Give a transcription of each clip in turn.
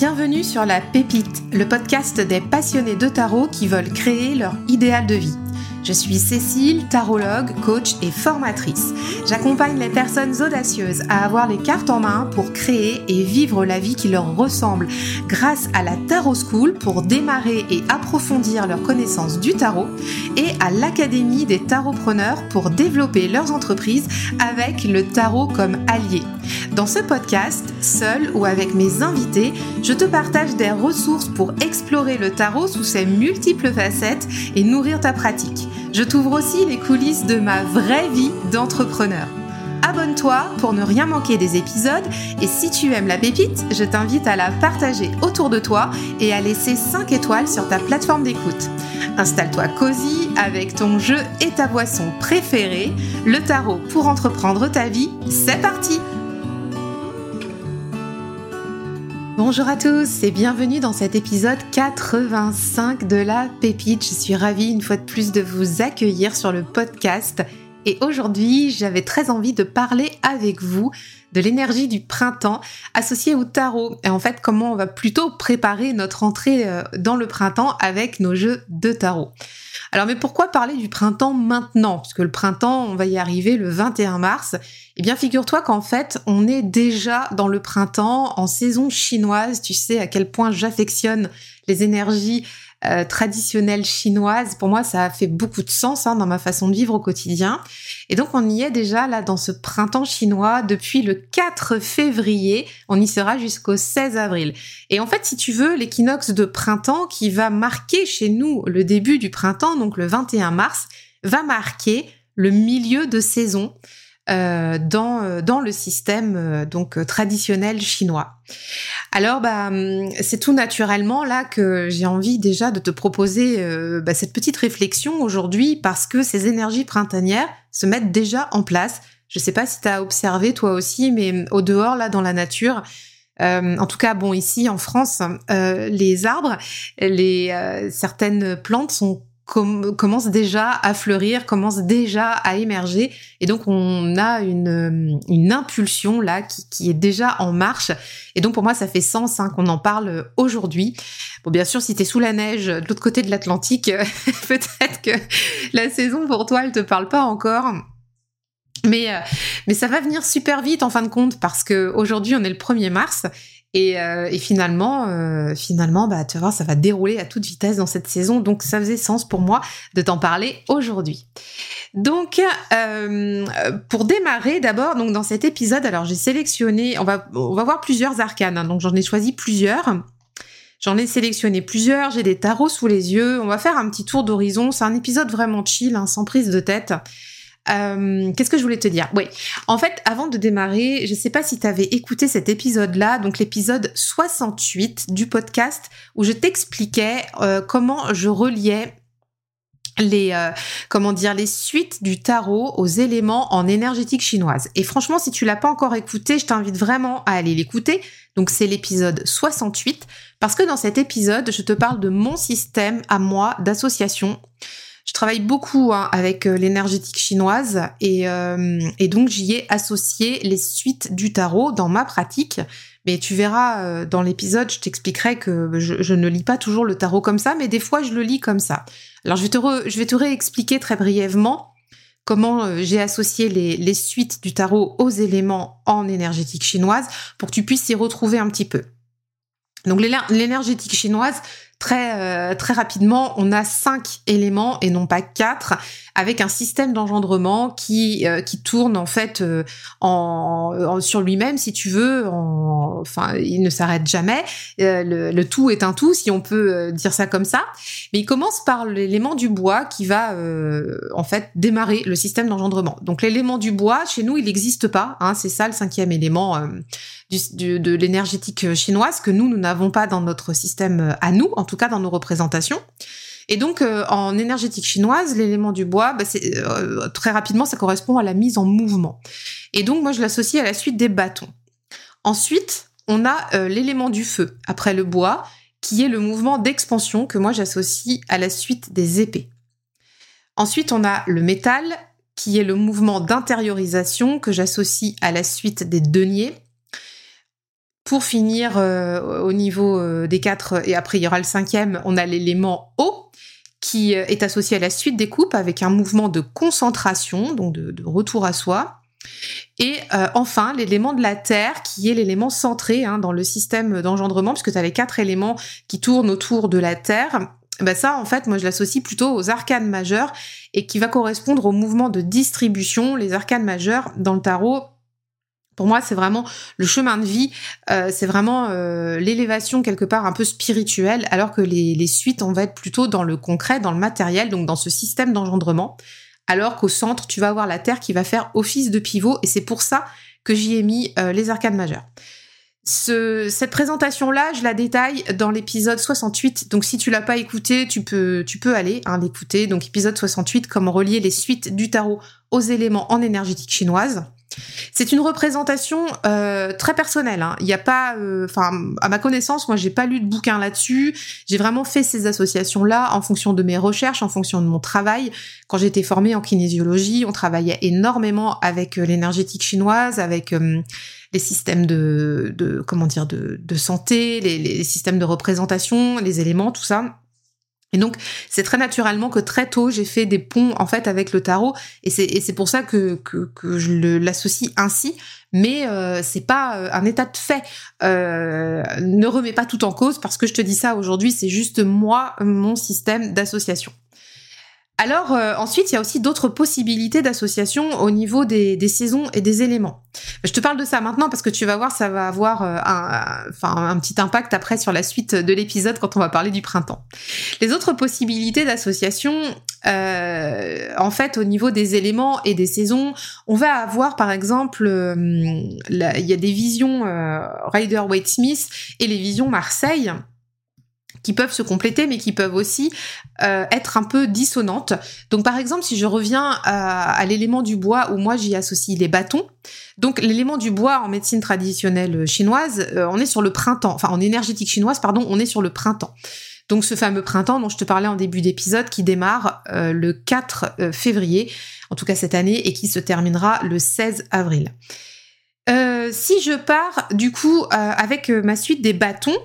Bienvenue sur La Pépite, le podcast des passionnés de tarot qui veulent créer leur idéal de vie. Je suis Cécile, tarologue, coach et formatrice. J'accompagne les personnes audacieuses à avoir les cartes en main pour créer et vivre la vie qui leur ressemble grâce à la Tarot School pour démarrer et approfondir leurs connaissances du tarot et à l'Académie des tarotpreneurs pour développer leurs entreprises avec le tarot comme allié. Dans ce podcast, seul ou avec mes invités, je te partage des ressources pour explorer le tarot sous ses multiples facettes et nourrir ta pratique. Je t'ouvre aussi les coulisses de ma vraie vie d'entrepreneur. Abonne-toi pour ne rien manquer des épisodes et si tu aimes la pépite, je t'invite à la partager autour de toi et à laisser 5 étoiles sur ta plateforme d'écoute. Installe-toi cosy avec ton jeu et ta boisson préférée, le tarot pour entreprendre ta vie. C'est parti! Bonjour à tous et bienvenue dans cet épisode 85 de la Pépite. Je suis ravie une fois de plus de vous accueillir sur le podcast et aujourd'hui j'avais très envie de parler avec vous de l'énergie du printemps associée au tarot et en fait comment on va plutôt préparer notre entrée euh, dans le printemps avec nos jeux de tarot. Alors mais pourquoi parler du printemps maintenant? Parce que le printemps, on va y arriver le 21 mars. Eh bien figure-toi qu'en fait, on est déjà dans le printemps en saison chinoise. Tu sais à quel point j'affectionne les énergies euh, traditionnelle chinoise, pour moi, ça a fait beaucoup de sens hein, dans ma façon de vivre au quotidien. Et donc, on y est déjà là dans ce printemps chinois depuis le 4 février. On y sera jusqu'au 16 avril. Et en fait, si tu veux, l'équinoxe de printemps qui va marquer chez nous le début du printemps, donc le 21 mars, va marquer le milieu de saison. Euh, dans, euh, dans le système euh, donc traditionnel chinois. Alors bah hum, c'est tout naturellement là que j'ai envie déjà de te proposer bah, cette petite réflexion aujourd'hui parce que ces énergies printanières se mettent déjà en place. Je sais pas si tu as observé toi aussi, mais hum, au dehors là dans la nature, en tout cas, bon, ici en France, les arbres, les certaines plantes sont commence déjà à fleurir, commence déjà à émerger. Et donc, on a une, une impulsion là qui, qui, est déjà en marche. Et donc, pour moi, ça fait sens hein, qu'on en parle aujourd'hui. Bon, bien sûr, si tu es sous la neige de l'autre côté de l'Atlantique, peut-être que la saison pour toi, elle te parle pas encore. Mais, euh, mais ça va venir super vite en fin de compte parce que aujourd'hui on est le 1er mars et, euh, et, finalement, euh, finalement, bah, tu vas voir, ça va dérouler à toute vitesse dans cette saison. Donc, ça faisait sens pour moi de t'en parler aujourd'hui. Donc, euh, pour démarrer, d'abord, donc dans cet épisode, alors j'ai sélectionné, on va, on va voir plusieurs arcanes. Hein, donc, j'en ai choisi plusieurs. J'en ai sélectionné plusieurs. J'ai des tarots sous les yeux. On va faire un petit tour d'horizon. C'est un épisode vraiment chill, hein, sans prise de tête. Euh, qu'est-ce que je voulais te dire? Oui, en fait, avant de démarrer, je ne sais pas si tu avais écouté cet épisode-là, donc l'épisode 68 du podcast, où je t'expliquais euh, comment je reliais les euh, comment dire les suites du tarot aux éléments en énergétique chinoise. Et franchement, si tu l'as pas encore écouté, je t'invite vraiment à aller l'écouter. Donc c'est l'épisode 68 parce que dans cet épisode, je te parle de mon système à moi d'association je travaille beaucoup hein, avec euh, l'énergétique chinoise euh, et, donc j'y ai associé les suites du tarot dans ma pratique. Mais tu verras euh, dans l'épisode, je t'expliquerai que je, ne lis pas toujours le tarot comme ça, mais des fois je le lis comme ça. Alors je vais te, je vais te réexpliquer très brièvement comment j'ai associé les, les suites du tarot aux éléments en énergétique chinoise pour que tu puisses y retrouver un petit peu. Donc l'énergétique chinoise, très euh, très rapidement, on a cinq éléments et non pas quatre, avec un système d'engendrement qui euh, qui tourne en fait euh, en, sur lui-même, si tu veux. enfin, il ne s'arrête jamais. Le, le, tout est un tout, si on peut dire ça comme ça. Mais il commence par l'élément du bois qui va en fait démarrer le système d'engendrement. Donc l'élément du bois, chez nous, il n'existe pas. Hein, c'est ça le cinquième élément de l'énergétique chinoise que nous, nous n'avons pas dans notre système euh, à nous, en tout cas dans nos représentations. Et donc, euh, en énergétique chinoise, l'élément du bois, bah, euh, très rapidement, ça correspond à la mise en mouvement. Et donc, moi, je l'associe à la suite des bâtons. Ensuite, on a l'élément du feu, après le bois, qui est le mouvement d'expansion que moi, j'associe à la suite des épées. Ensuite, on a le métal, qui est le mouvement d'intériorisation que j'associe à la suite des deniers. Pour finir, au niveau des quatre, et après il y aura le cinquième, on a l'élément eau qui est associé à la suite des coupes avec un mouvement de concentration, donc de, retour à soi. Et enfin, l'élément de la Terre, qui est l'élément centré hein, dans le système d'engendrement, puisque tu as les quatre éléments qui tournent autour de la Terre. Ben ça, en fait, moi, je l'associe plutôt aux arcanes majeurs et qui va correspondre au mouvement de distribution. Les arcanes majeures dans le tarot, pour moi, c'est vraiment le chemin de vie, euh, c'est vraiment euh, l'élévation quelque part un peu spirituelle, alors que les, les, suites, on va être plutôt dans le concret, dans le matériel, donc dans ce système d'engendrement, alors qu'au centre, tu vas avoir la Terre qui va faire office de pivot, et c'est pour ça que j'y ai mis euh, les arcanes majeures. Ce, cette présentation-là, je la détaille dans l'épisode 68. Donc, si tu l'as pas écouté, tu peux, tu peux aller hein, l'écouter. Donc, épisode 68, comment relier les suites du tarot aux éléments en énergétique chinoise. C'est une représentation euh, très personnelle. Hein. Il n'y a pas, euh, enfin, à ma connaissance, moi, j'ai pas lu de bouquin là-dessus. J'ai vraiment fait ces associations-là en fonction de mes recherches, en fonction de mon travail. Quand j'étais formée en kinésiologie, on travaillait énormément avec euh, l'énergétique chinoise, avec les systèmes de, de comment dire, de, de santé, les, les systèmes de représentation, les éléments, tout ça. Et donc, c'est très naturellement que très tôt, j'ai fait des ponts en fait avec le tarot, et c'est pour ça que, que, que je l'associe ainsi. Mais euh, c'est pas euh, un état de fait. Euh, ne remets pas tout en cause parce que je te dis ça aujourd'hui, c'est juste moi, mon système d'association. Alors euh, ensuite, il y a aussi d'autres possibilités d'association au niveau des, saisons et des éléments. Je te parle de ça maintenant parce que tu vas voir, ça va avoir euh, un, enfin, un petit impact après sur la suite de l'épisode quand on va parler du printemps. Les autres possibilités d'association, euh, en fait, au niveau des éléments et des saisons, on va avoir par exemple, il y a des visions Rider Waite Smith et les visions Marseille qui peuvent se compléter, mais qui peuvent aussi euh, être un peu dissonantes. Donc par exemple, si je reviens à, l'élément du bois, où moi j'y associe les bâtons, donc l'élément du bois en médecine traditionnelle chinoise, euh, on est sur le printemps, enfin en énergétique chinoise, pardon, on est sur le printemps. Donc ce fameux printemps dont je te parlais en début d'épisode qui démarre euh, le 4 février, en tout cas cette année, et qui se terminera le 16 avril. si je pars du coup avec ma suite des bâtons,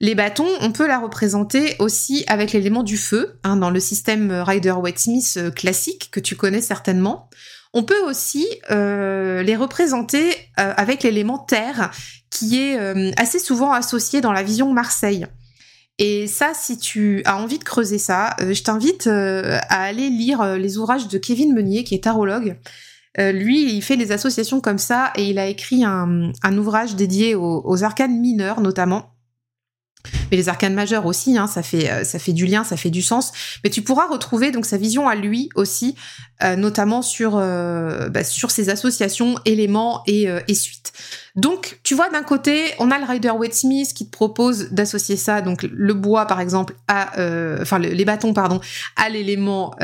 les bâtons, on peut la représenter aussi avec l'élément du feu, hein, dans le système Rider-Waite-Smith euh, classique que tu connais certainement. On peut aussi euh, les représenter euh, avec l'élément terre, qui est assez souvent associé dans la vision Marseille. Et ça, si tu as envie de creuser ça, je t'invite à aller lire les ouvrages de Kevin Meunier, qui est tarologue. lui, il fait des associations comme ça et il a écrit un, ouvrage dédié aux, aux arcanes mineurs notamment mais les arcanes majeures aussi, hein, ça fait euh, ça fait du lien, ça fait du sens. Mais tu pourras retrouver donc sa vision à lui aussi, euh, notamment sur euh, bah, sur ses associations, éléments et, et suites. Donc tu vois d'un côté, on a le Rider Waite Smith qui te propose d'associer ça, donc le bois par exemple à, enfin les bâtons pardon, à l'élément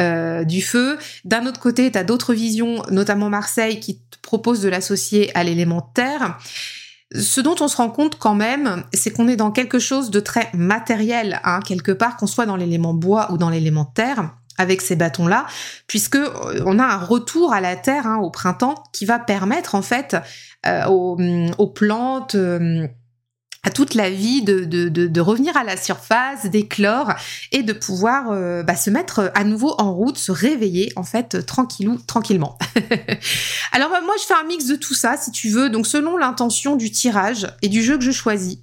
du feu. D'un autre côté, tu as d'autres visions, notamment Marseille qui te propose de l'associer à l'élément terre. Ce dont on se rend compte quand même, c'est qu'on est dans quelque chose de très matériel, hein, quelque part, qu'on soit dans l'élément bois ou dans l'élément terre avec ces bâtons-là, puisque euh, on a un retour à la terre hein, au printemps qui va permettre en fait euh, aux, plantes, euh, à toute la vie de, de, de, revenir à la surface, d'éclore et de pouvoir euh, bah, se mettre à nouveau en route, se réveiller en fait tranquillou, tranquillement. Alors bah, moi je fais un mix de tout ça si tu veux, donc selon l'intention du tirage et du jeu que je choisis.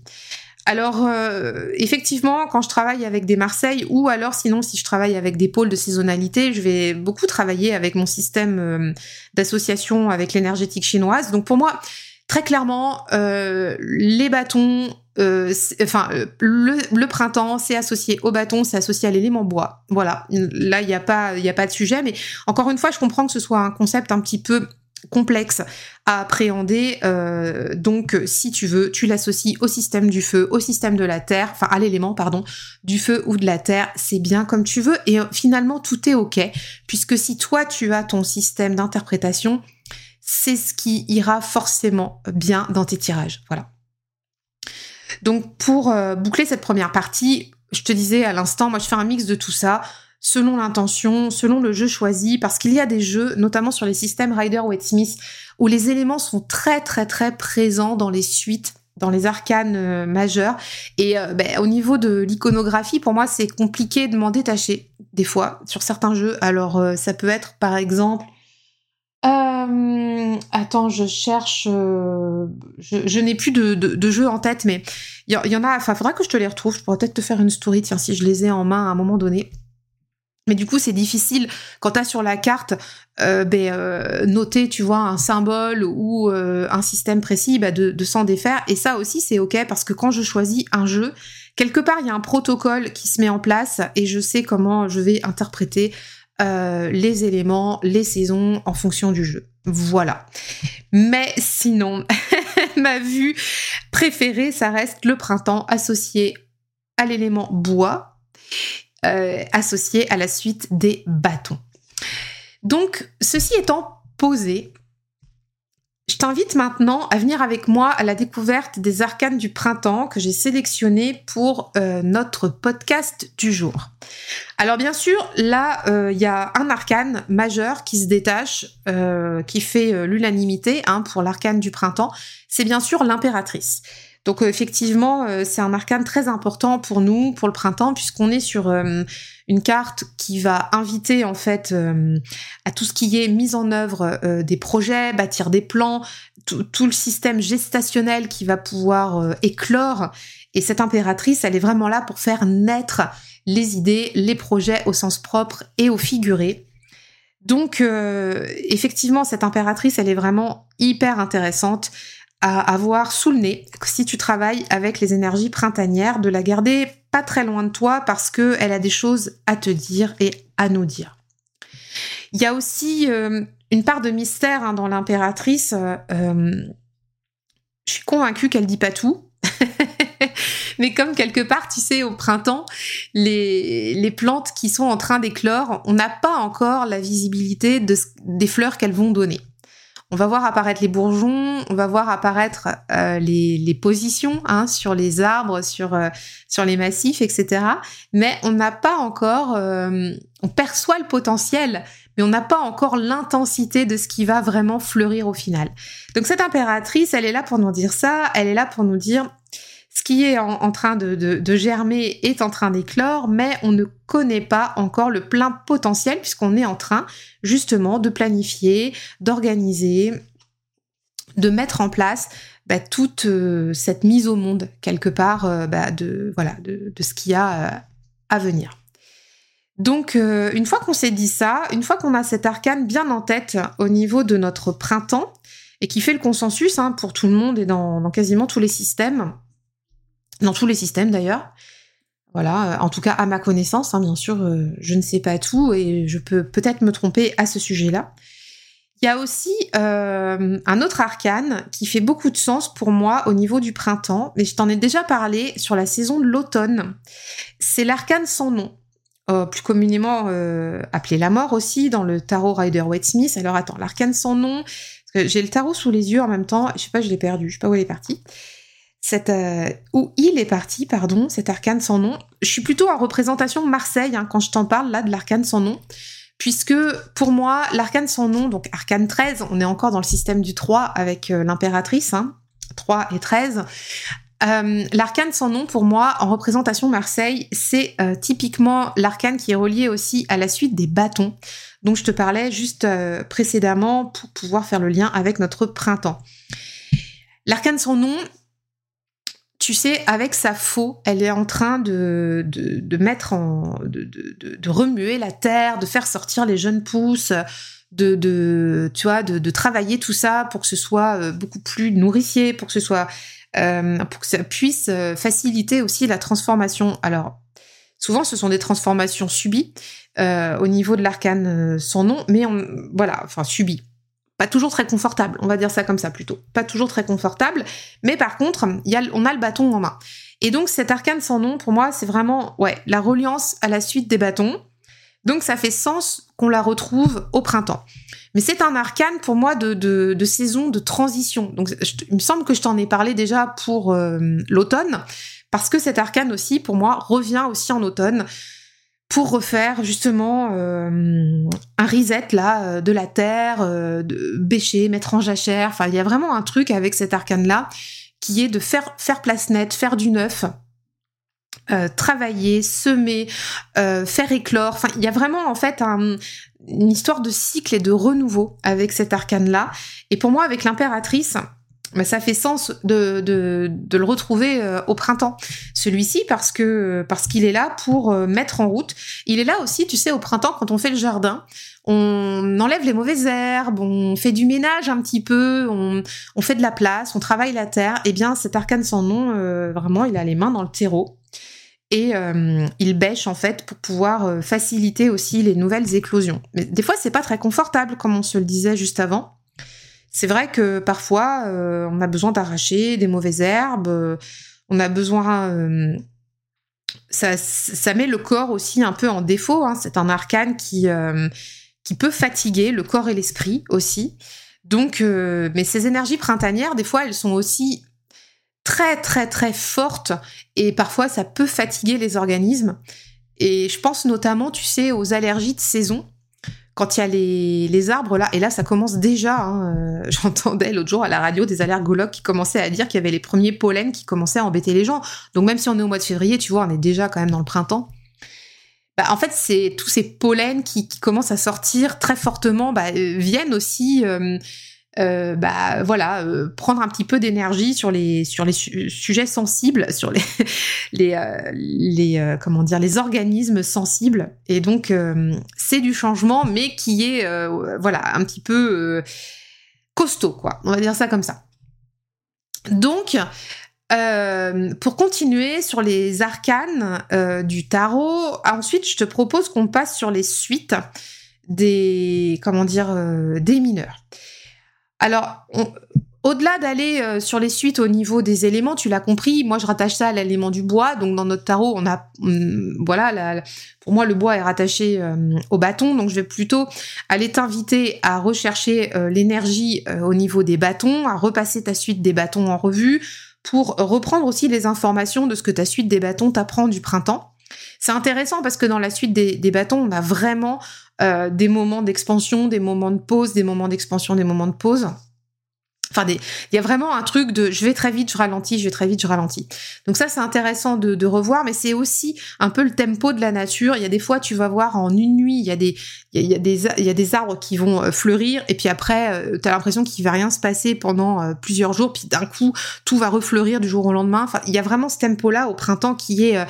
Alors euh, effectivement, quand je travaille avec des Marseilles ou alors sinon si je travaille avec des pôles de saisonnalité, je vais beaucoup travailler avec mon système euh, d'association avec l'énergétique chinoise. Donc pour moi, très clairement, euh, les bâtons, euh, enfin euh, le, printemps, c'est associé au bâton, c'est associé à l'élément bois. Voilà, là il n'y a pas, a pas de sujet, mais encore une fois, je comprends que ce soit un concept un petit peu complexe à appréhender. donc, si tu veux, tu l'associes au système du feu, au système de la terre, enfin à l'élément, pardon, du feu ou de la terre. C'est bien comme tu veux. Et finalement, tout est ok, puisque si toi tu as ton système d'interprétation, c'est ce qui ira forcément bien dans tes tirages. Voilà. Donc pour euh, boucler cette première partie, je te disais à l'instant, moi je fais un mix de tout ça selon l'intention, selon le jeu choisi, parce qu'il y a des jeux, notamment sur les systèmes Rider ou Smith, où les éléments sont très très très présents dans les suites dans les arcanes majeurs. Et ben, au niveau de l'iconographie, pour moi, c'est compliqué de m'en détacher des fois sur certains jeux. Alors, ça peut être par exemple euh, attends, je cherche. Euh, je, n'ai plus de, de, jeux en tête, mais il y, en a. Enfin, faudra que je te les retrouve. Je pourrais peut-être te faire une story, tiens, si je les ai en main à un moment donné. Mais du coup, c'est difficile quand t'as sur la carte euh, ben, euh, noter, tu vois, un symbole ou un système précis, ben, de, de s'en défaire. Et ça aussi, c'est ok parce que quand je choisis un jeu, quelque part, il y a un protocole qui se met en place et je sais comment je vais interpréter euh, les éléments, les saisons en fonction du jeu. Voilà. Mais sinon, ma vue préférée, ça reste le printemps associé à l'élément bois, euh, associé à la suite des bâtons. Donc, ceci étant posé, je t'invite maintenant à venir avec moi à la découverte des arcanes du printemps que j'ai sélectionnées pour euh, notre podcast du jour. Alors bien sûr, là, euh, il y a un arcane majeur qui se détache, euh, qui fait l'unanimité hein, pour l'arcane du printemps. C'est bien sûr l'impératrice. Donc effectivement, c'est un arcane très important pour nous, pour le printemps, puisqu'on est sur une carte qui va inviter en fait euh, à tout ce qui est mise en œuvre euh, des projets, bâtir des plans, tout, le système gestationnel qui va pouvoir euh, éclore. Et cette impératrice, elle est vraiment là pour faire naître les idées, les projets au sens propre et au figuré. Donc effectivement, cette impératrice, elle est vraiment hyper intéressante à avoir sous le nez si tu travailles avec les énergies printanières, de la garder pas très loin de toi parce que elle a des choses à te dire et à nous dire. Il y a aussi euh, une part de mystère hein, dans l'impératrice. Euh, euh, je suis convaincue qu'elle dit pas tout. Mais comme quelque part, tu sais, au printemps, les, les plantes qui sont en train d'éclore, on n'a pas encore la visibilité de, des fleurs qu'elles vont donner. On va voir apparaître les bourgeons, on va voir apparaître euh, les, les, positions hein, sur les arbres, sur, euh, sur les massifs, etc. Mais on n'a pas encore, euh, on perçoit le potentiel, mais on n'a pas encore l'intensité de ce qui va vraiment fleurir au final. Donc cette impératrice, elle est là pour nous dire ça, elle est là pour nous dire ce qui est en, train de, germer est en train d'éclore, mais on ne connaît pas encore le plein potentiel puisqu'on est en train justement de planifier, d'organiser, de mettre en place bah, toute euh, cette mise au monde quelque part euh, bah, de voilà de, ce qu'il y a euh, à venir. Donc une fois qu'on s'est dit ça, une fois qu'on a cet arcane bien en tête au niveau de notre printemps et qui fait le consensus hein, pour tout le monde et dans quasiment tous les systèmes, dans tous les systèmes d'ailleurs. Voilà, euh, en tout cas à ma connaissance, hein, bien sûr, euh, je ne sais pas tout et je peux peut-être me tromper à ce sujet-là. Il y a aussi euh, un autre arcane qui fait beaucoup de sens pour moi au niveau du printemps, mais je t'en ai déjà parlé sur la saison de l'automne. C'est l'arcane sans nom, plus communément appelé la mort aussi dans le tarot Rider-Waite-Smith. Alors attends, l'arcane sans nom, j'ai le tarot sous les yeux en même temps, je sais pas, je l'ai perdu, je sais pas où elle est partie cette, euh, où il est parti, pardon, cet arcane sans nom. Je suis plutôt en représentation Marseille hein, quand je t'en parle là de l'arcane sans nom, puisque pour moi, l'arcane sans nom, donc arcane 13, on est encore dans le système du 3 avec euh, l'impératrice, hein, 3 et 13. Euh, l'arcane sans nom, pour moi, en représentation Marseille, c'est typiquement l'arcane qui est relié aussi à la suite des bâtons, dont je te parlais juste précédemment pour pouvoir faire le lien avec notre printemps. L'arcane sans nom, tu sais, avec sa faux, elle est en train de, de, mettre en. De, de, remuer la terre, de faire sortir les jeunes pousses, de, de, tu vois, de, travailler tout ça pour que ce soit euh, beaucoup plus nourricier, pour que ce soit. Euh, pour que ça puisse euh, faciliter aussi la transformation. Alors, souvent, ce sont des transformations subies au niveau de l'arcane sans nom, mais on, voilà, enfin, subies pas toujours très confortable, on va dire ça comme ça plutôt. Pas toujours très confortable, mais par contre, y a, on a le bâton en main. Et donc cet arcane sans nom, pour moi, c'est vraiment ouais la reliance à la suite des bâtons. Donc ça fait sens qu'on la retrouve au printemps. Mais c'est un arcane pour moi de, de, saison de transition. Donc il me semble que je t'en ai parlé déjà pour euh, l'automne, parce que cet arcane aussi, pour moi, revient aussi en automne pour refaire justement euh, un reset là euh, de la terre, euh, de bêcher, mettre en jachère. Enfin, il y a vraiment un truc avec cet arcane là qui est de faire, faire place nette, faire du neuf, euh, travailler, semer, euh, faire éclore. Enfin, il y a vraiment en fait une histoire de cycle et de renouveau avec cet arcane-là. Et pour moi, avec l'impératrice, bah, ça fait sens de, de, le retrouver euh, au printemps, celui-ci, parce que parce qu'il est là pour mettre en route. Il est là aussi, tu sais, au printemps, quand on fait le jardin, on enlève les mauvaises herbes, on fait du ménage un petit peu, on, on fait de la place, on travaille la terre. Eh bien, cet arcane sans nom, vraiment, il a les mains dans le terreau et euh, il bêche en fait pour pouvoir euh, faciliter aussi les nouvelles éclosions. Mais des fois, c'est pas très confortable, comme on se le disait juste avant. C'est vrai que parfois, euh, on a besoin d'arracher des mauvaises herbes, on a besoin. Ça, ça, met le corps aussi un peu en défaut. Hein. C'est un arcane qui, qui peut fatiguer le corps et l'esprit aussi. Donc, mais ces énergies printanières, des fois, elles sont aussi très très très forte et parfois ça peut fatiguer les organismes. Et je pense notamment, tu sais, aux allergies de saison. Quand il y a les, arbres là, et là ça commence déjà, hein, euh, j'entendais l'autre jour à la radio des allergologues qui commençaient à dire qu'il y avait les premiers pollens qui commençaient à embêter les gens. Donc même si on est au mois de février, tu vois, on est déjà quand même dans le printemps. Bah, en fait, c'est tous ces pollens qui, commencent à sortir très fortement, bah, euh, viennent aussi euh, euh, bah voilà, euh, prendre un petit peu d'énergie sur les sur les sujets sensibles, sur les les euh, les comment dire les organismes sensibles. Et donc c'est du changement, mais qui est voilà un petit peu costaud quoi. On va dire ça comme ça. Donc pour continuer sur les arcanes du tarot, ensuite je te propose qu'on passe sur les suites des comment dire des mineurs. Alors, au-delà d'aller euh, sur les suites au niveau des éléments, tu l'as compris, moi je rattache ça à l'élément du bois. Donc dans notre tarot, on a, hum, voilà, pour moi le bois est rattaché euh, au bâton. Donc je vais plutôt aller t'inviter à rechercher euh, l'énergie au niveau des bâtons, à repasser ta suite des bâtons en revue pour reprendre aussi les informations de ce que ta suite des bâtons t'apprend du printemps. C'est intéressant parce que dans la suite des, des bâtons, on a vraiment euh, des moments d'expansion, des moments de pause, des moments d'expansion, des moments de pause. Enfin, il y a vraiment un truc de je vais très vite, je ralentis, je vais très vite, je ralentis. Donc ça, c'est intéressant de, revoir, mais c'est aussi un peu le tempo de la nature. Il y a des fois, tu vas voir en une nuit, il y a des, il y a, des, il y a des arbres qui vont euh, fleurir, et puis après, euh, tu as l'impression qu'il va rien se passer pendant plusieurs jours, puis d'un coup, tout va refleurir du jour au lendemain. Enfin, il y a vraiment ce tempo-là au printemps qui est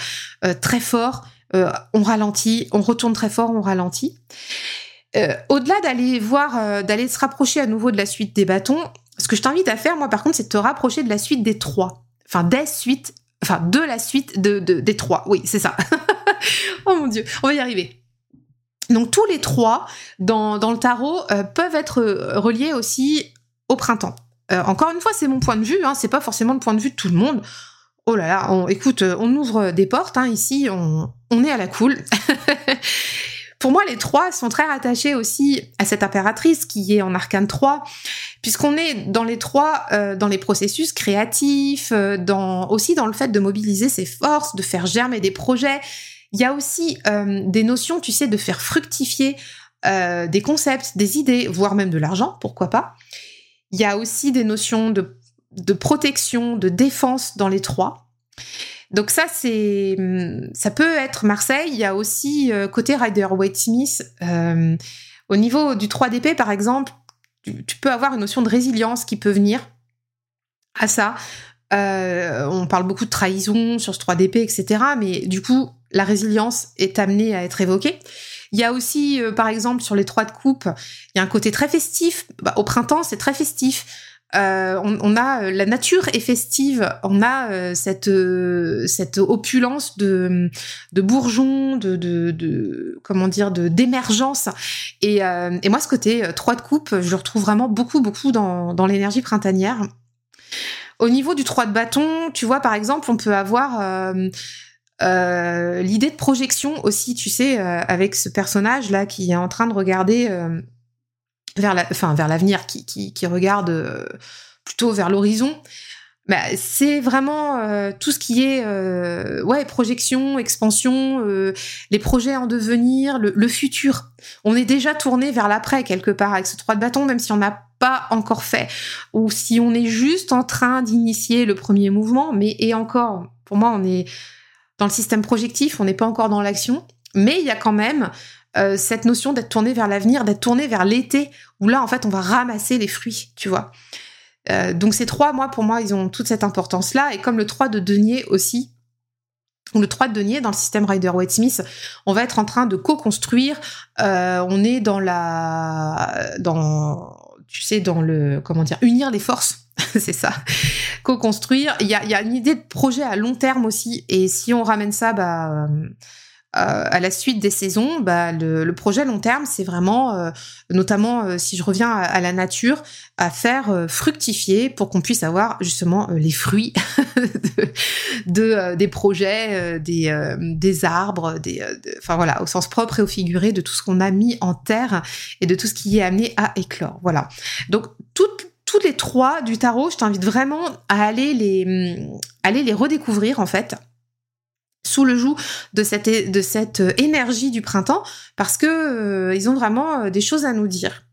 très fort euh, on ralentit, on retourne très fort, on ralentit. Euh, au-delà d'aller voir, euh, d'aller se rapprocher à nouveau de la suite des bâtons, ce que je t'invite à faire, moi, par contre, c'est de te rapprocher de la suite des trois. Enfin, des suites, enfin, de la suite de, des trois. Oui, c'est ça. oh mon Dieu, on va y arriver. Donc, tous les trois dans, le tarot peuvent être reliés aussi au printemps. encore une fois, c'est mon point de vue, hein, c'est pas forcément le point de vue de tout le monde. Oh là là, on, écoute, on ouvre des portes, hein, ici, on, on est à la cool. Pour moi, les trois sont très rattachés aussi à cette impératrice qui est en arcane 3, puisqu'on est dans les trois, euh, dans les processus créatifs, euh, dans, aussi dans le fait de mobiliser ses forces, de faire germer des projets. Il y a aussi euh, des notions, tu sais, de faire fructifier des concepts, des idées, voire même de l'argent, pourquoi pas. Il y a aussi des notions de, de protection, de défense dans les trois. Donc ça, c'est, ça peut être Marseille. Il y a aussi euh, côté Rider Waite Smith. Euh, au niveau du 3DP, par exemple, tu, peux avoir une notion de résilience qui peut venir à ça. Euh, on parle beaucoup de trahison sur ce 3DP, etc. Mais du coup, la résilience est amenée à être évoquée. Il y a aussi, par exemple, sur les trois de coupe, il y a un côté très festif. Bah, au printemps, c'est très festif. Euh, on, a euh, la nature est festive, on a euh, cette cette opulence de de bourgeons, de, de, comment dire, de d'émergence. Et, et moi, ce côté trois de coupe, je le retrouve vraiment beaucoup beaucoup dans dans l'énergie printanière. Au niveau du 3 de bâton, tu vois, par exemple, on peut avoir l'idée de projection aussi, tu sais, avec ce personnage là qui est en train de regarder vers la, enfin vers l'avenir, qui, qui, regarde euh, plutôt vers l'horizon. bah, c'est vraiment euh, tout ce qui est euh, ouais projection, expansion, euh, les projets en devenir, le, futur. On est déjà tourné vers l'après quelque part avec ce 3 de bâton, même si on n'a pas encore fait, ou si on est juste en train d'initier le premier mouvement, mais et encore, pour moi, on est dans le système projectif, on n'est pas encore dans l'action, mais il y a quand même cette notion d'être tourné vers l'avenir, d'être tourné vers l'été, où là, en fait, on va ramasser les fruits, tu vois. Euh, donc ces trois, moi, pour moi, ils ont toute cette importance-là. Et comme le 3 de denier aussi, ou le 3 de denier dans le système Rider-Waite Smith, on va être en train de co-construire. Euh, on est dans la, dans, tu sais, dans le, comment dire, unir les forces. c'est ça. Co-construire. Il y a, y a une idée de projet à long terme aussi. Et si on ramène ça, bah, euh, à la suite des saisons, bah, le, le projet long terme, c'est vraiment, euh, notamment euh, si je reviens à, la nature, à faire fructifier pour qu'on puisse avoir justement les fruits de, des projets, des, des arbres, des, enfin voilà, au sens propre et au figuré de tout ce qu'on a mis en terre et de tout ce qui est amené à éclore. Voilà. Donc toutes tous les trois du tarot, je t'invite vraiment à aller les, aller les redécouvrir en fait sous le joug de cette, de cette euh, énergie du printemps parce que euh, ils ont vraiment euh, des choses à nous dire.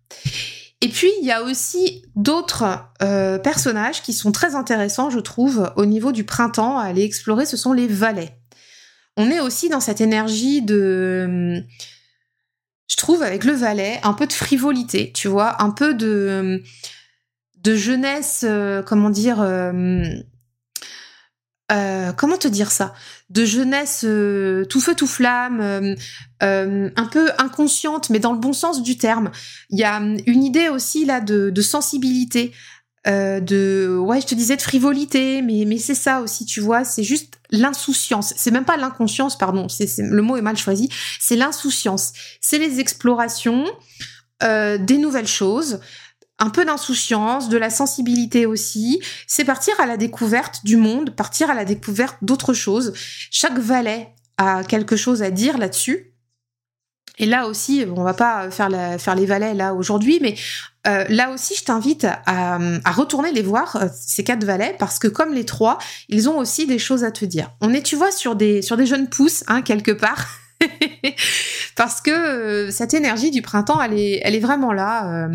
Et puis il y a aussi d'autres personnages qui sont très intéressants, je trouve, au niveau du printemps à aller explorer. Ce sont les valets. On est aussi dans cette énergie de, je trouve, avec le valet, un peu de frivolité, tu vois, un peu de de jeunesse, comment dire euh, comment te dire ça? De jeunesse euh, tout feu tout flamme euh, un peu inconsciente mais dans le bon sens du terme. Il y a hum, une idée aussi là de, de sensibilité de ouais je te disais de frivolité mais mais c'est ça aussi tu vois c'est juste l'insouciance. C'est même pas l'inconscience pardon c'est le mot est mal choisi. C'est l'insouciance. C'est les explorations des nouvelles choses un peu d'insouciance, de la sensibilité aussi. C'est partir à la découverte du monde, partir à la découverte d'autres choses. Chaque valet a quelque chose à dire là-dessus. Et là aussi, on va pas faire, faire les valets là aujourd'hui, mais euh, là aussi, je t'invite à, retourner les voir euh, ces quatre valets parce que comme les trois, ils ont aussi des choses à te dire. On est, tu vois, sur des sur des jeunes pousses, hein, quelque part. parce que euh, cette énergie du printemps, elle est, elle est vraiment là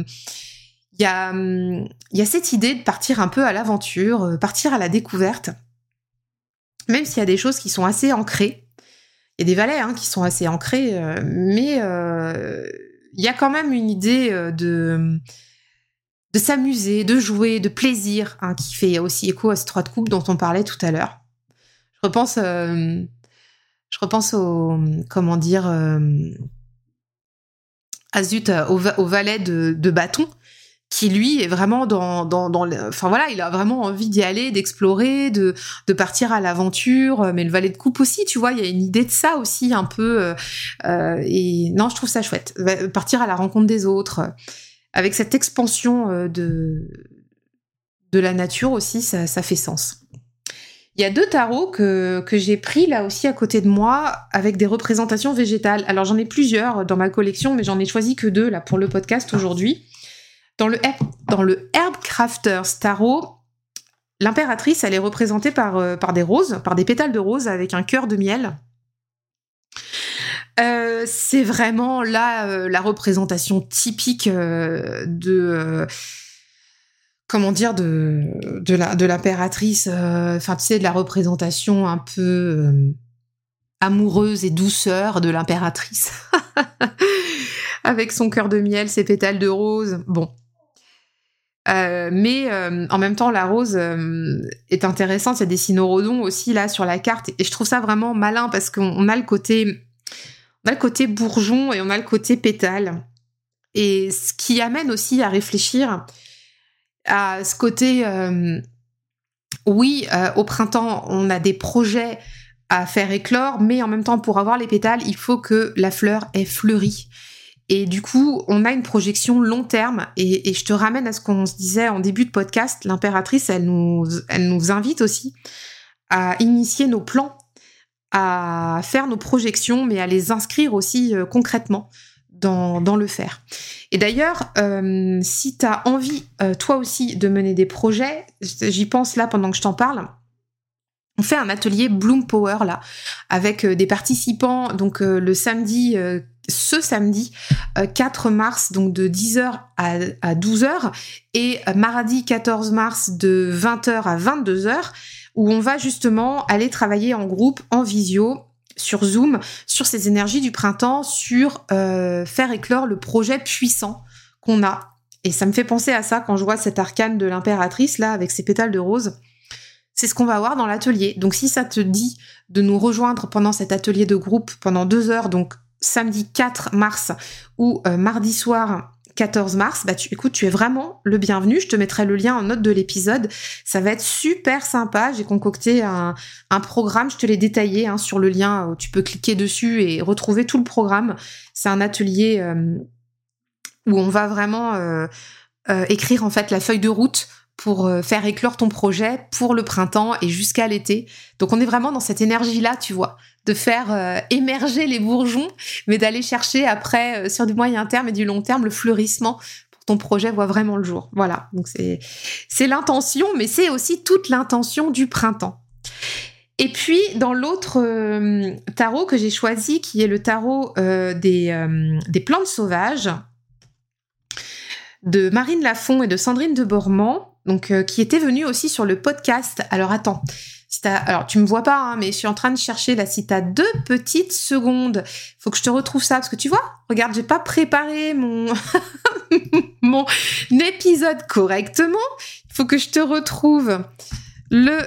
il y a, hum, y a cette idée de partir un peu à l'aventure, euh, partir à la découverte, même s'il y a des choses qui sont assez ancrées. Il y a des valets hein, qui sont assez ancrés, euh, mais euh, il y a quand même une idée de de s'amuser, de jouer, de plaisir, hein, qui fait aussi écho à ce trois de coupe dont on parlait tout à l'heure. Je repense, je repense au, comment dire, à zut, au, valet de, de bâton qui lui est vraiment dans dans, dans enfin voilà il a vraiment envie d'y aller d'explorer de de partir à l'aventure mais le valet de coupe aussi tu vois il y a une idée de ça aussi un peu euh, euh et non je trouve ça chouette partir à la rencontre des autres avec cette expansion euh, de de la nature aussi ça, ça fait sens il y a deux tarots que, que j'ai pris là aussi à côté de moi avec des représentations végétales. Alors j'en ai plusieurs dans ma collection, mais j'en ai choisi que deux là pour le podcast aujourd'hui. Dans le, dans le Herb Crafters Tarot, l'impératrice, elle est représentée par, euh, par des roses, par des pétales de roses avec un cœur de miel. Euh, c'est vraiment là euh, la représentation typique de comment dire de de la de l'impératrice enfin tu sais de la représentation un peu amoureuse et douceur de l'impératrice. Avec son cœur de miel ses pétales de rose bon euh, mais euh, en même temps, la rose euh, est intéressante. Il y a des cynorhodons aussi là sur la carte, et je trouve ça vraiment malin parce qu'on a le côté, on a le côté bourgeon et on a le côté pétale, et ce qui amène aussi à réfléchir à ce côté. oui, au printemps, on a des projets à faire éclore, mais en même temps, pour avoir les pétales, il faut que la fleur ait fleuri. Et du coup, on a une projection long terme. Et, je te ramène à ce qu'on se disait en début de podcast. L'impératrice, elle nous, elle nous invite aussi à initier nos plans, à faire nos projections, mais à les inscrire aussi euh, concrètement dans, dans le faire. Et d'ailleurs, euh, si tu as envie, euh, toi aussi, de mener des projets, j'y pense là pendant que je t'en parle, on fait un atelier Bloom Power là, avec des participants, donc le samedi ce samedi 4 mars, donc de 10h à, à 12h, et mardi 14 mars de 20h à 22h, où on va justement aller travailler en groupe, en visio, sur Zoom, sur ces énergies du printemps, sur euh, faire éclore le projet puissant qu'on a. Et ça me fait penser à ça quand je vois cet arcane de l'impératrice, là, avec ses pétales de rose. C'est ce qu'on va voir dans l'atelier. Donc si ça te dit de nous rejoindre pendant cet atelier de groupe pendant deux heures, donc samedi 4 mars ou euh, mardi soir 14 mars, bah tu, écoute, tu es vraiment le bienvenu. Je te mettrai le lien en note de l'épisode. Ça va être super sympa. J'ai concocté un, programme, je te l'ai détaillé hein, sur le lien où tu peux cliquer dessus et retrouver tout le programme. C'est un atelier euh, où on va vraiment euh, euh, écrire en fait la feuille de route pour faire éclore ton projet pour le printemps et jusqu'à l'été. Donc on est vraiment dans cette énergie-là, tu vois de faire euh, émerger les bourgeons, mais d'aller chercher après, euh, sur du moyen terme et du long terme, le fleurissement pour que ton projet voit vraiment le jour. Voilà, donc c'est, l'intention, mais c'est aussi toute l'intention du printemps. Et puis, dans l'autre euh, tarot que j'ai choisi, qui est le tarot des, des plantes sauvages, de Marine Lafont et de Sandrine de Bormand, donc qui était venue aussi sur le podcast. Alors attends, alors tu me vois pas, hein, mais je suis en train de chercher là. Si t'as deux petites secondes, faut que je te retrouve ça parce que tu vois, regarde, j'ai pas préparé mon mon épisode correctement. Il faut que je te retrouve le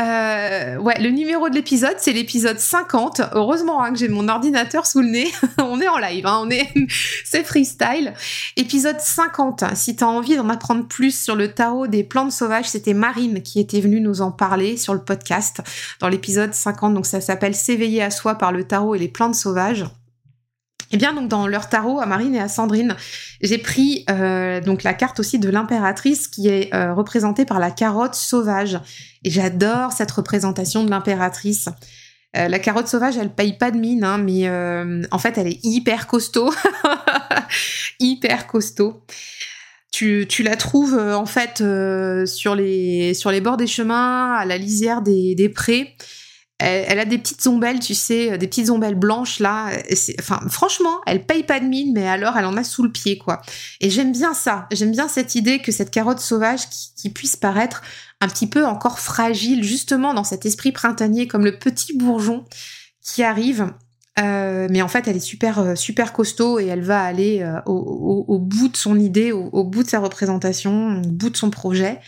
euh, ouais, le numéro de l'épisode, c'est l'épisode 50. Heureusement hein, que j'ai mon ordinateur sous le nez. on est en live, hein, on est, c'est freestyle. Épisode 50. Si t'as envie d'en apprendre plus sur le tarot des plantes sauvages, c'était Marine qui était venue nous en parler sur le podcast dans l'épisode 50. Donc ça s'appelle S'éveiller à soi par le tarot et les plantes sauvages. Eh bien, donc dans leur tarot à Marine et à Sandrine, j'ai pris euh, donc la carte aussi de l'impératrice qui est euh, représentée par la carotte sauvage. Et j'adore cette représentation de l'impératrice. Euh, la carotte sauvage, elle paye pas de mine, hein, mais en fait, elle est hyper costaud, hyper costaud. Tu, tu la trouves en fait sur les sur les bords des chemins, à la lisière des, des prés. Elle, a des petites ombelles, tu sais, des petites ombelles blanches là. Enfin, franchement, elle paye pas de mine, mais alors elle en a sous le pied, quoi. Et j'aime bien ça. J'aime bien cette idée que cette carotte sauvage qui, puisse paraître un petit peu encore fragile, justement dans cet esprit printanier, comme le petit bourgeon qui arrive. Euh, mais en fait, elle est super, euh, super costaud et elle va aller euh, au, bout de son idée, au, bout de sa représentation, au bout de son projet.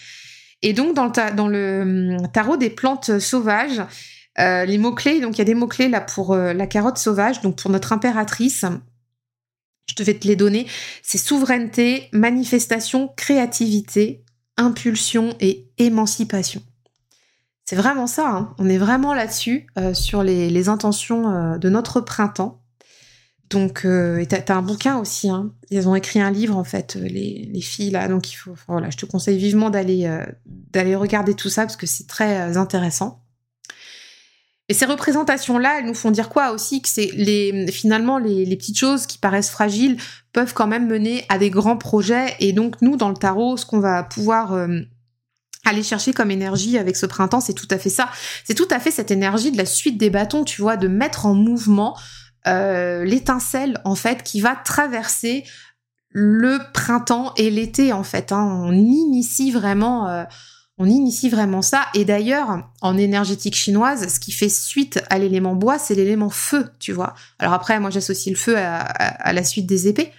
Et donc, dans le, dans le hum, tarot des plantes sauvages, euh, les mots-clés, donc il y a des mots-clés là pour euh, la carotte sauvage, donc pour notre impératrice. Je te vais te les donner. C'est souveraineté, manifestation, créativité, impulsion et émancipation. C'est vraiment ça, hein. on est vraiment là-dessus, euh, sur les, intentions de notre printemps. Donc, euh, t'as un bouquin aussi. Hein. Ils ont écrit un livre en fait, les, filles là. Donc il faut, voilà, je te conseille vivement d'aller d'aller regarder tout ça parce que c'est très intéressant. Et ces représentations-là, elles nous font dire quoi aussi Que c'est les finalement les, petites choses qui paraissent fragiles peuvent quand même mener à des grands projets. Et donc nous, dans le tarot, ce qu'on va pouvoir euh, aller chercher comme énergie avec ce printemps, c'est tout à fait ça. C'est tout à fait cette énergie de la suite des bâtons, tu vois, de mettre en mouvement euh, l'étincelle en fait qui va traverser le printemps et l'été en fait. Hein. On initie vraiment. Euh, on initie vraiment ça. Et d'ailleurs, en énergétique chinoise, ce qui fait suite à l'élément bois, c'est l'élément feu, tu vois. Alors après, moi, j'associe le feu à, la suite des épées.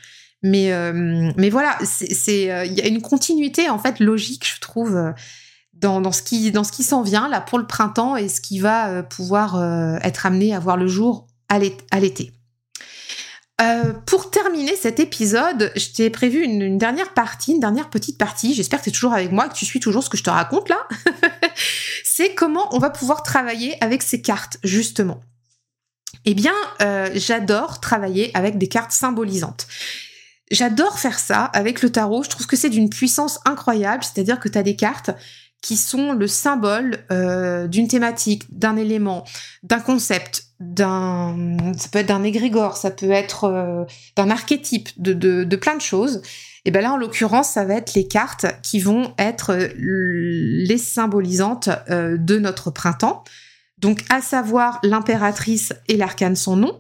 Mais, euh, mais voilà, c'est, euh, il y a une continuité, en fait, logique, je trouve, euh, dans, ce qui, dans ce qui s'en vient, là, pour le printemps et ce qui va pouvoir être amené à voir le jour à l'été. Euh, pour terminer cet épisode, je t'ai prévu une, dernière partie, une dernière petite partie. J'espère que tu es toujours avec moi, que tu suis toujours ce que je te raconte là. c'est comment on va pouvoir travailler avec ces cartes, justement. Eh bien, euh, j'adore travailler avec des cartes symbolisantes. J'adore faire ça avec le tarot. Je trouve que c'est d'une puissance incroyable. C'est-à-dire que tu as des cartes qui sont le symbole euh, d'une thématique, d'un élément, d'un concept, d'un, ça peut être d'un égrégore, ça peut être euh, d'un archétype, de, de, de, plein de choses. Et ben là, en l'occurrence, ça va être les cartes qui vont être euh, les symbolisantes euh, de notre printemps. Donc, à savoir l'impératrice et l'arcane sans nom.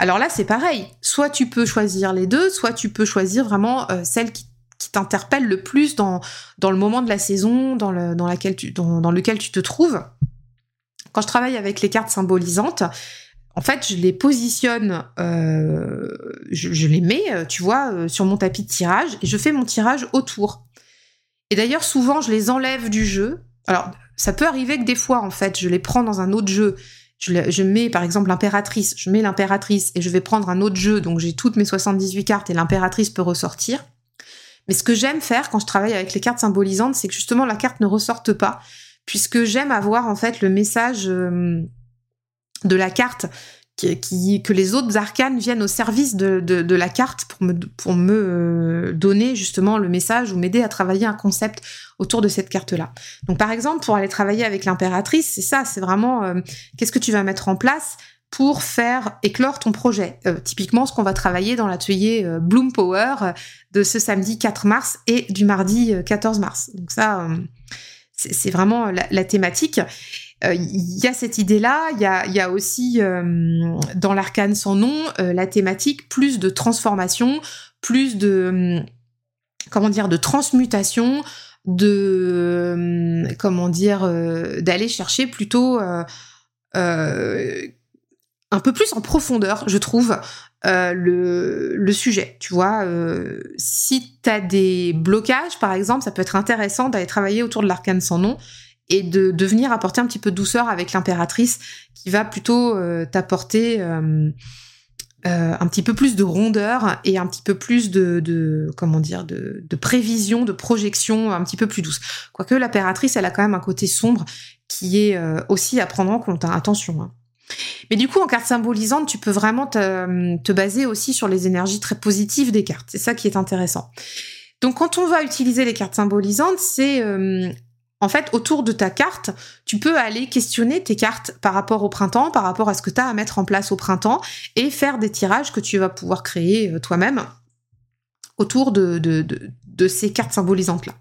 Alors là, c'est pareil. Soit tu peux choisir les deux, soit tu peux choisir vraiment celle qui, qui t'interpelle le plus dans, dans le moment de la saison dans, le, dans, laquelle tu, dans, dans lequel tu te trouves. Quand je travaille avec les cartes symbolisantes, en fait, je les positionne, euh, je, les mets, euh, tu vois, euh, sur mon tapis de tirage et je fais mon tirage autour. Et d'ailleurs, souvent, je les enlève du jeu. Alors, ça peut arriver que des fois, en fait, je les prends dans un autre jeu. Je, je mets, par exemple, l'impératrice. Je mets l'impératrice et je vais prendre un autre jeu. Donc, j'ai toutes mes 78 cartes et l'impératrice peut ressortir. Mais ce que j'aime faire quand je travaille avec les cartes symbolisantes, c'est que justement, la carte ne ressorte pas puisque j'aime avoir en fait le message euh, de la carte qui, que les autres arcanes viennent au service de, de, la carte pour me, pour me euh, donner justement le message ou m'aider à travailler un concept autour de cette carte-là. Donc par exemple, pour aller travailler avec l'impératrice, c'est ça, c'est vraiment euh, qu'est-ce que tu vas mettre en place pour faire éclore ton projet? typiquement, ce qu'on va travailler dans l'atelier Bloom Power de ce samedi 4 mars et du mardi 14 mars. Donc ça, c'est vraiment la, thématique. Euh, il y a cette idée-là, il y a, aussi euh, dans l'arcane sans nom euh, la thématique plus de transformation, plus de comment dire de transmutation, de comment dire d'aller chercher plutôt un peu plus en profondeur, je trouve, euh, le, le, sujet. Tu vois, euh, si tu as des blocages, par exemple, ça peut être intéressant d'aller travailler autour de l'arcane sans nom et de, de, venir apporter un petit peu de douceur avec l'impératrice qui va plutôt euh, t'apporter euh, un petit peu plus de rondeur et un petit peu plus de, de comment dire de, de, prévision, de projection un petit peu plus douce. Quoique l'impératrice, elle a quand même un côté sombre qui est aussi à prendre en compte. Hein. Attention. Hein. Mais du coup, en carte symbolisante, tu peux vraiment te, baser aussi sur les énergies très positives des cartes. C'est ça qui est intéressant. Donc, quand on va utiliser les cartes symbolisantes, c'est euh, en fait autour de ta carte, tu peux aller questionner tes cartes par rapport au printemps, par rapport à ce que tu as à mettre en place au printemps, et faire des tirages que tu vas pouvoir créer euh, toi-même autour de, de ces cartes symbolisantes-là.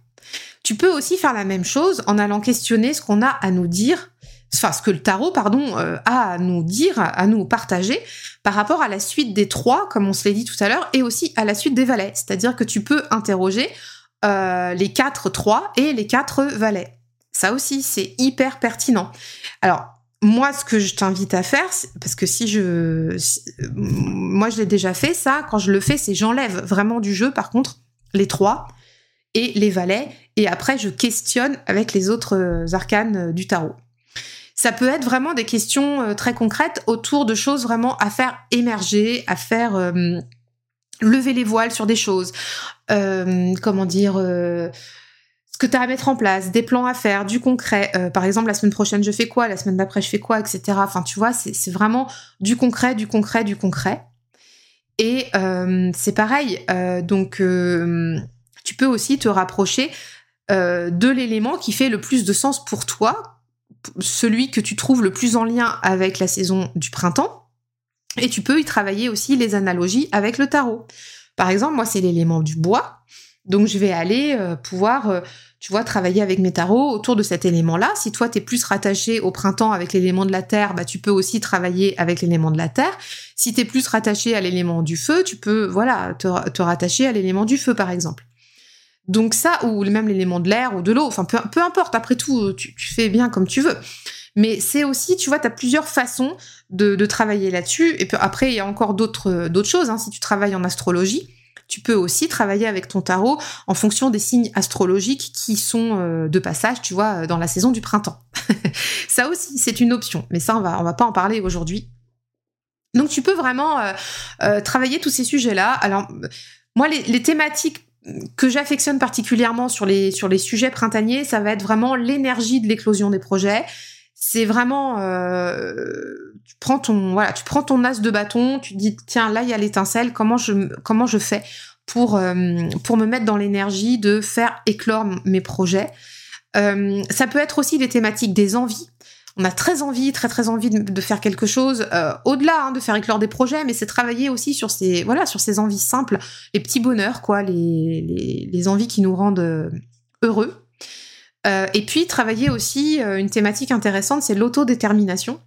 Tu peux aussi faire la même chose en allant questionner ce qu'on a à nous dire enfin ce que le tarot, pardon, euh, a à nous dire, à nous partager par rapport à la suite des trois, comme on se l'a dit tout à l'heure, et aussi à la suite des valets. C'est-à-dire que tu peux interroger euh, les quatre trois et les quatre valets. Ça aussi, c'est hyper pertinent. Alors, moi, ce que je t'invite à faire, parce que si je, moi, je l'ai déjà fait, ça, quand je le fais, c'est j'enlève vraiment du jeu, par contre, les trois et les valets, et après, je questionne avec les autres euh, arcanes du tarot. Ça peut être vraiment des questions euh, très concrètes autour de choses vraiment à faire émerger, à faire euh, lever les voiles sur des choses. Euh, comment dire ce que tu as à mettre en place, des plans à faire, du concret. par exemple, la semaine prochaine, je fais quoi? La semaine d'après, je fais quoi? Etc. Enfin, tu vois, c'est vraiment du concret, du concret, du concret. Et c'est pareil. donc, tu peux aussi te rapprocher de l'élément qui fait le plus de sens pour toi celui que tu trouves le plus en lien avec la saison du printemps. Et tu peux y travailler aussi les analogies avec le tarot. Par exemple, moi, c'est l'élément du bois. Donc, je vais aller euh, pouvoir, euh, tu vois, travailler avec mes tarots autour de cet élément-là. Si toi, tu es plus rattaché au printemps avec l'élément de la terre, bah, tu peux aussi travailler avec l'élément de la terre. Si tu es plus rattaché à l'élément du feu, tu peux, voilà, te rattacher à l'élément du feu, par exemple. Donc ça, ou même l'élément de l'air ou de l'eau, enfin peu, peu, importe, après tout, tu, fais bien comme tu veux. Mais c'est aussi, tu vois, tu as plusieurs façons de, de travailler là-dessus. Et puis après, il y a encore d'autres d'autres choses. Hein. Si tu travailles en astrologie, tu peux aussi travailler avec ton tarot en fonction des signes astrologiques qui sont euh, de passage, tu vois, dans la saison du printemps. ça aussi, c'est une option. Mais ça, on va, on va pas en parler aujourd'hui. Donc tu peux vraiment euh, euh, travailler tous ces sujets-là. Alors, moi, les, les thématiques que j'affectionne particulièrement sur les sur les sujets printaniers, ça va être vraiment l'énergie de l'éclosion des projets. C'est vraiment euh, tu prends ton voilà, tu prends ton as de bâton, tu te dis tiens là il y a l'étincelle, comment je comment je fais pour euh, pour me mettre dans l'énergie de faire éclore mes projets? Euh, ça peut être aussi des thématiques des envies. On a très envie, très très envie de, faire quelque chose euh, au-delà hein, de faire éclore des projets, mais c'est travailler aussi sur ces voilà sur ces envies simples, les petits bonheurs quoi, les, les, envies qui nous rendent euh, heureux. et puis travailler aussi une thématique intéressante, c'est l'autodétermination.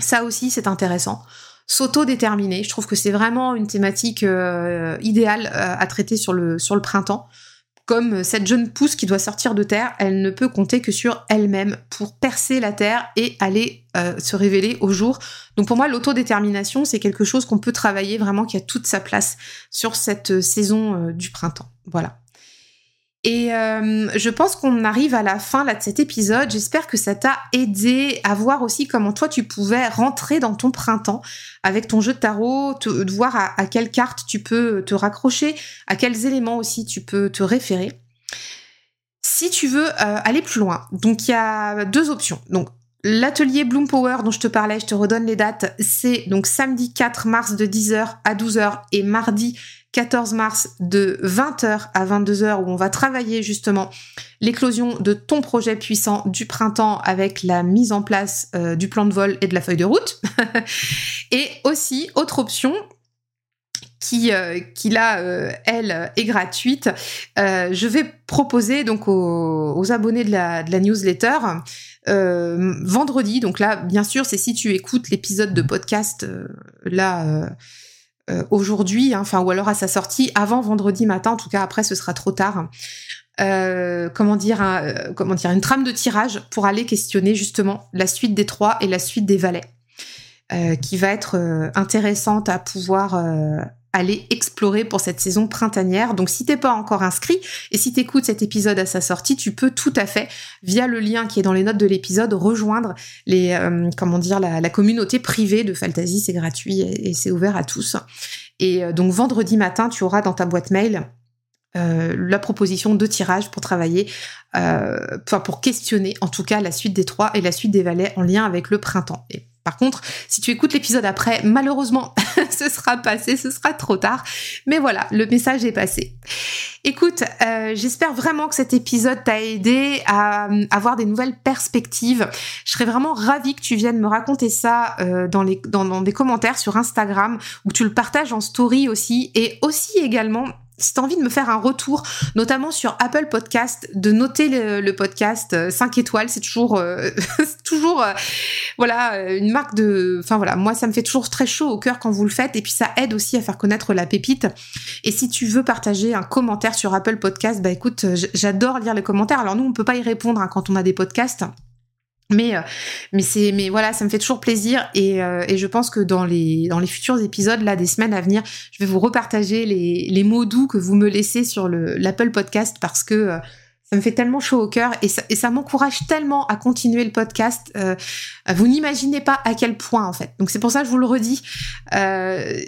Ça aussi c'est intéressant s'auto-déterminer. Je trouve que c'est vraiment une thématique idéale à traiter sur le, sur le printemps comme cette jeune pousse qui doit sortir de terre, elle ne peut compter que sur elle-même pour percer la terre et aller euh, se révéler au jour. Donc pour moi, l'autodétermination, c'est quelque chose qu'on peut travailler vraiment, qui a toute sa place sur cette euh, saison euh, du printemps. Voilà. Et euh, je pense qu'on arrive à la fin là, de cet épisode. J'espère que ça t'a aidé à voir aussi comment toi tu pouvais rentrer dans ton printemps avec ton jeu de tarot, de voir à, quelle carte tu peux te raccrocher, à quels éléments aussi tu peux te référer. Si tu veux euh, aller plus loin, donc il y a deux options. Donc L'atelier Bloom Power dont je te parlais, je te redonne les dates, c'est donc samedi 4 mars de 10h à 12h et mardi 14 mars de 20h à 22h où on va travailler justement l'éclosion de ton projet puissant du printemps avec la mise en place euh, du plan de vol et de la feuille de route. et aussi, autre option, qui, euh, qui là, euh, elle, est gratuite. je vais proposer donc aux, abonnés de la, de la newsletter vendredi. Donc là, bien sûr, c'est si tu écoutes l'épisode de podcast là euh, aujourd'hui, hein, enfin ou alors à sa sortie avant vendredi matin. En tout cas, après, ce sera trop tard. Euh, comment dire, euh, comment dire, une trame de tirage pour aller questionner justement la suite des trois et la suite des valets, qui va être intéressante à pouvoir aller explorer pour cette saison printanière. Donc si t'es pas encore inscrit et si t'écoutes cet épisode à sa sortie, tu peux tout à fait, via le lien qui est dans les notes de l'épisode, rejoindre les euh, comment dire la, communauté privée de Fantasy. C'est gratuit et, c'est ouvert à tous. Et euh, donc vendredi matin, tu auras dans ta boîte mail euh, la proposition de tirage pour travailler, enfin pour questionner en tout cas la suite des trois et la suite des valets en lien avec le printemps. Et par contre, si tu écoutes l'épisode après, malheureusement, ce sera passé, ce sera trop tard. Mais voilà, le message est passé. Écoute, euh, j'espère vraiment que cet épisode t'a aidé à, avoir des nouvelles perspectives. Je serais vraiment ravie que tu viennes me raconter ça euh, dans, les, dans des commentaires sur Instagram ou tu le partages en story aussi et aussi également si t'as envie de me faire un retour, notamment sur Apple Podcast, de noter le, podcast 5 euh, étoiles, c'est toujours, euh, toujours, euh, voilà, une marque de, enfin voilà, moi ça me fait toujours très chaud au cœur quand vous le faites, et puis ça aide aussi à faire connaître la pépite. Et si tu veux partager un commentaire sur Apple Podcast, bah écoute, j'adore lire les commentaires. Alors nous, on peut pas y répondre hein, quand on a des podcasts. Mais euh, mais mais voilà, ça me fait toujours plaisir et, euh, et je pense que dans les dans les futurs épisodes là des semaines à venir, je vais vous repartager les les mots doux que vous me laissez sur le l'Apple Podcast parce que euh, ça me fait tellement chaud au cœur et ça, et ça m'encourage tellement à continuer le podcast. Euh, vous n'imaginez pas à quel point en fait. Donc c'est pour ça que je vous le redis. Euh,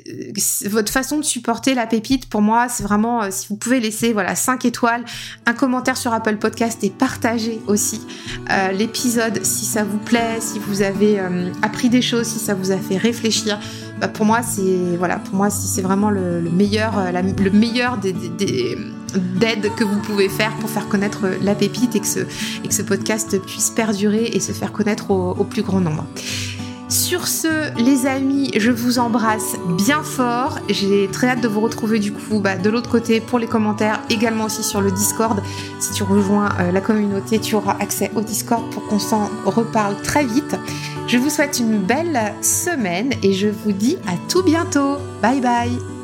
votre façon de supporter la pépite, pour moi, c'est vraiment euh, si vous pouvez laisser voilà 5 étoiles, un commentaire sur Apple Podcast et partager aussi euh, l'épisode si ça vous plaît, si vous avez euh, appris des choses, si ça vous a fait réfléchir. Bah, pour moi, c'est voilà, pour moi, c'est vraiment le, le meilleur, le meilleur des, des, des d'aide que vous pouvez faire pour faire connaître la pépite et que ce, et que ce podcast puisse perdurer et se faire connaître au, plus grand nombre. Sur ce, les amis, je vous embrasse bien fort. J'ai très hâte de vous retrouver du coup bah, de l'autre côté pour les commentaires, également aussi sur le Discord. Si tu rejoins euh, la communauté, tu auras accès au Discord pour qu'on s'en reparle très vite. Je vous souhaite une belle semaine et je vous dis à tout bientôt. Bye bye